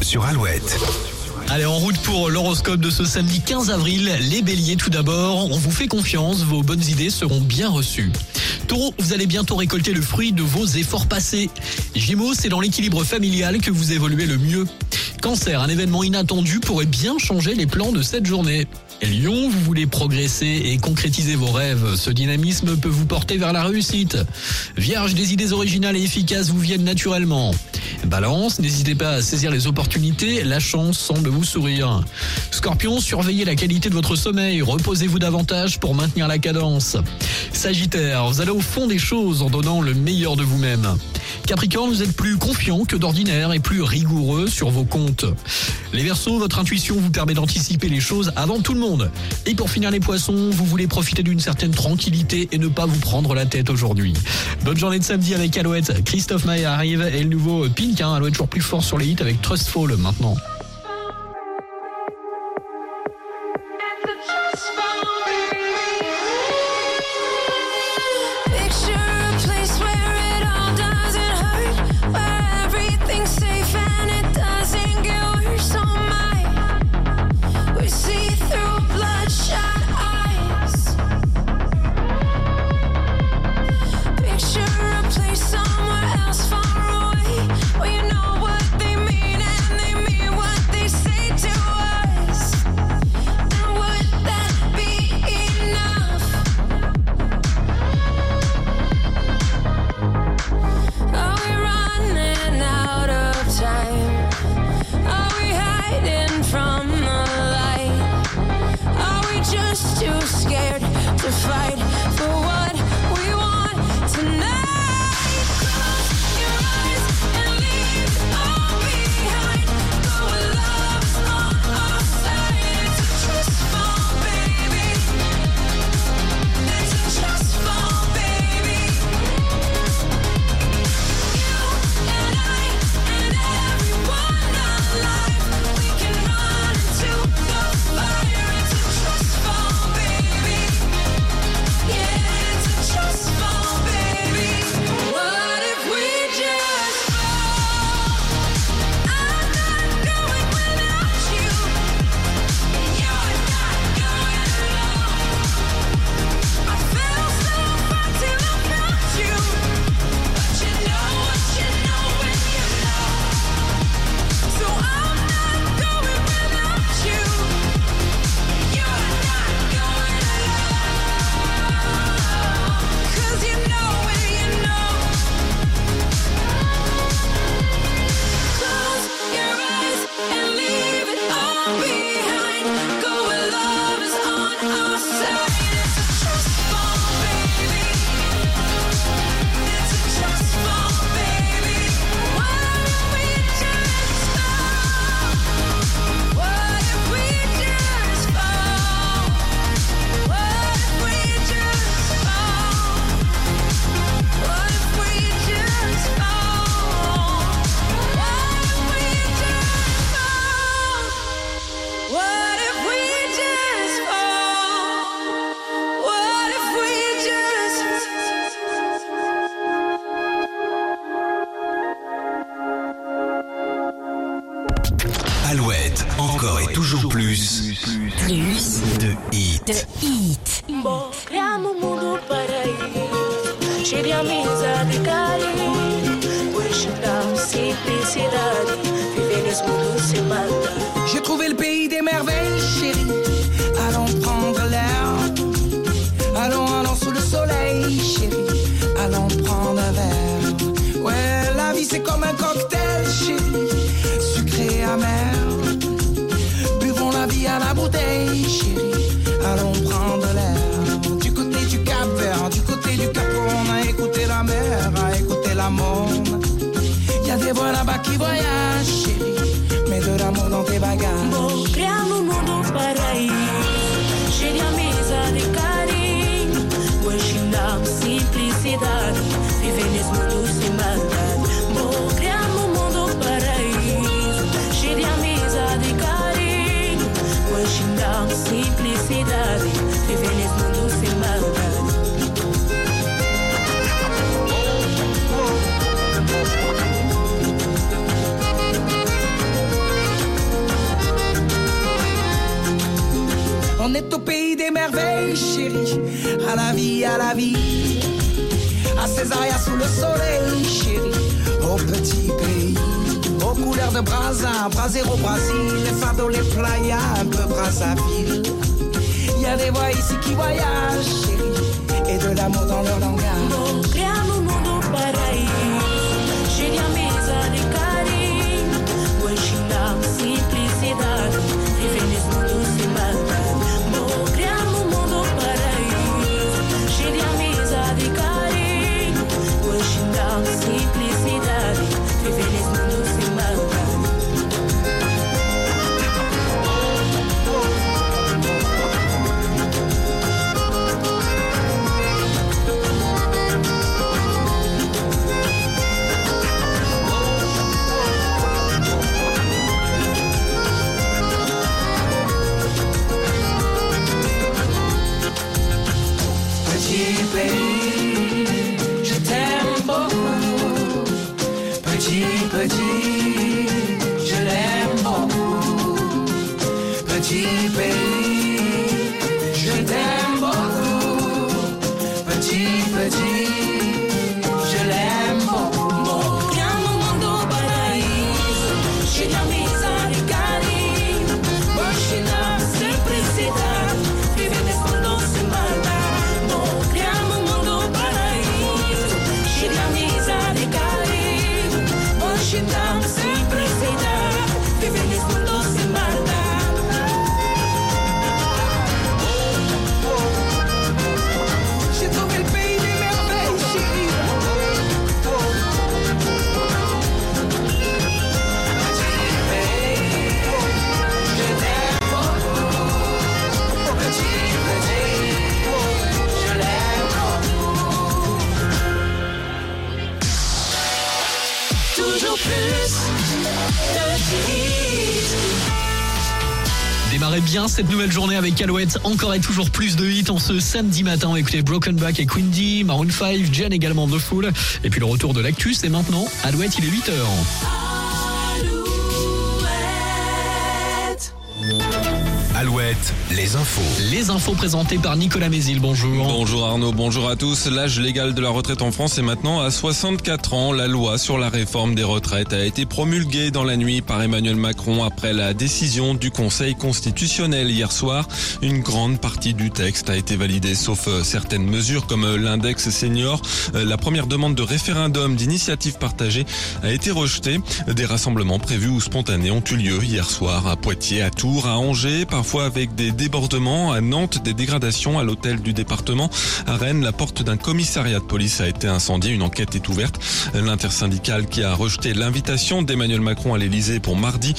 Sur Alouette. Allez, en route pour l'horoscope de ce samedi 15 avril. Les béliers, tout d'abord, on vous fait confiance, vos bonnes idées seront bien reçues. Taureau, vous allez bientôt récolter le fruit de vos efforts passés. Gémeaux, c'est dans l'équilibre familial que vous évoluez le mieux. Cancer, un événement inattendu pourrait bien changer les plans de cette journée. Lion, vous voulez progresser et concrétiser vos rêves. Ce dynamisme peut vous porter vers la réussite. Vierge, des idées originales et efficaces vous viennent naturellement. Balance, n'hésitez pas à saisir les opportunités, la chance semble vous sourire. Scorpion, surveillez la qualité de votre sommeil, reposez-vous davantage pour maintenir la cadence. Sagittaire, vous allez au fond des choses en donnant le meilleur de vous-même. Capricorne, vous êtes plus confiant que d'ordinaire et plus rigoureux sur vos comptes. Les Verseaux, votre intuition vous permet d'anticiper les choses avant tout le monde. Et pour finir les Poissons, vous voulez profiter d'une certaine tranquillité et ne pas vous prendre la tête aujourd'hui. Bonne journée de samedi avec Alouette. Christophe Maé arrive et le nouveau Pink, hein, Alouette toujours plus fort sur les hits avec Trustful maintenant. Hits. de hits. Criamos um mundo paraíso, cheio de amizade e carinho. Hoje dá simplicidade, viver nesse mundo sem maldade. J'ai trouvé le pays des merveilles, Y a des voix merveilles, chérie. À la vie, à la vie. À Césaria sous le soleil, chérie. Au petit pays. Aux couleurs de Brazza, Brasero, Brésil. Les fardeaux, les playas, un peu. Il y a des voix ici qui voyagent, chérie. Et de l'amour dans leur langage. Petit, petit, je l'aime beaucoup. Petit pays, you down the Démarrez bien cette nouvelle journée avec Alouette. Encore et toujours plus de hits en ce samedi matin. Écouter Broken Back et Quindy, Maroon 5, Jen également de Fool. Et puis le retour de l'actus. Et maintenant, Alouette, il est 8h. Alouette, les infos. Les infos présentées par Nicolas Mézil. Bonjour. Bonjour Arnaud, bonjour à tous. L'âge légal de la retraite en France est maintenant à 64 ans. La loi sur la réforme des retraites a été promulguée dans la nuit par Emmanuel Macron après la décision du Conseil constitutionnel hier soir. Une grande partie du texte a été validée sauf euh, certaines mesures comme euh, l'index senior. Euh, La première demande de référendum d'initiative partagée a été rejetée. Des rassemblements prévus ou spontanés ont eu lieu hier soir à Poitiers, à Tours, à Angers, parfois avec des débordements, à Nantes, des dégradations à l'hôtel du département. À Rennes, la porte d'un commissariat de police a été incendiée. Une enquête est ouverte. L'intersyndicale qui a rejeté l'invitation d'Emmanuel Macron à l'Elysée pour mardi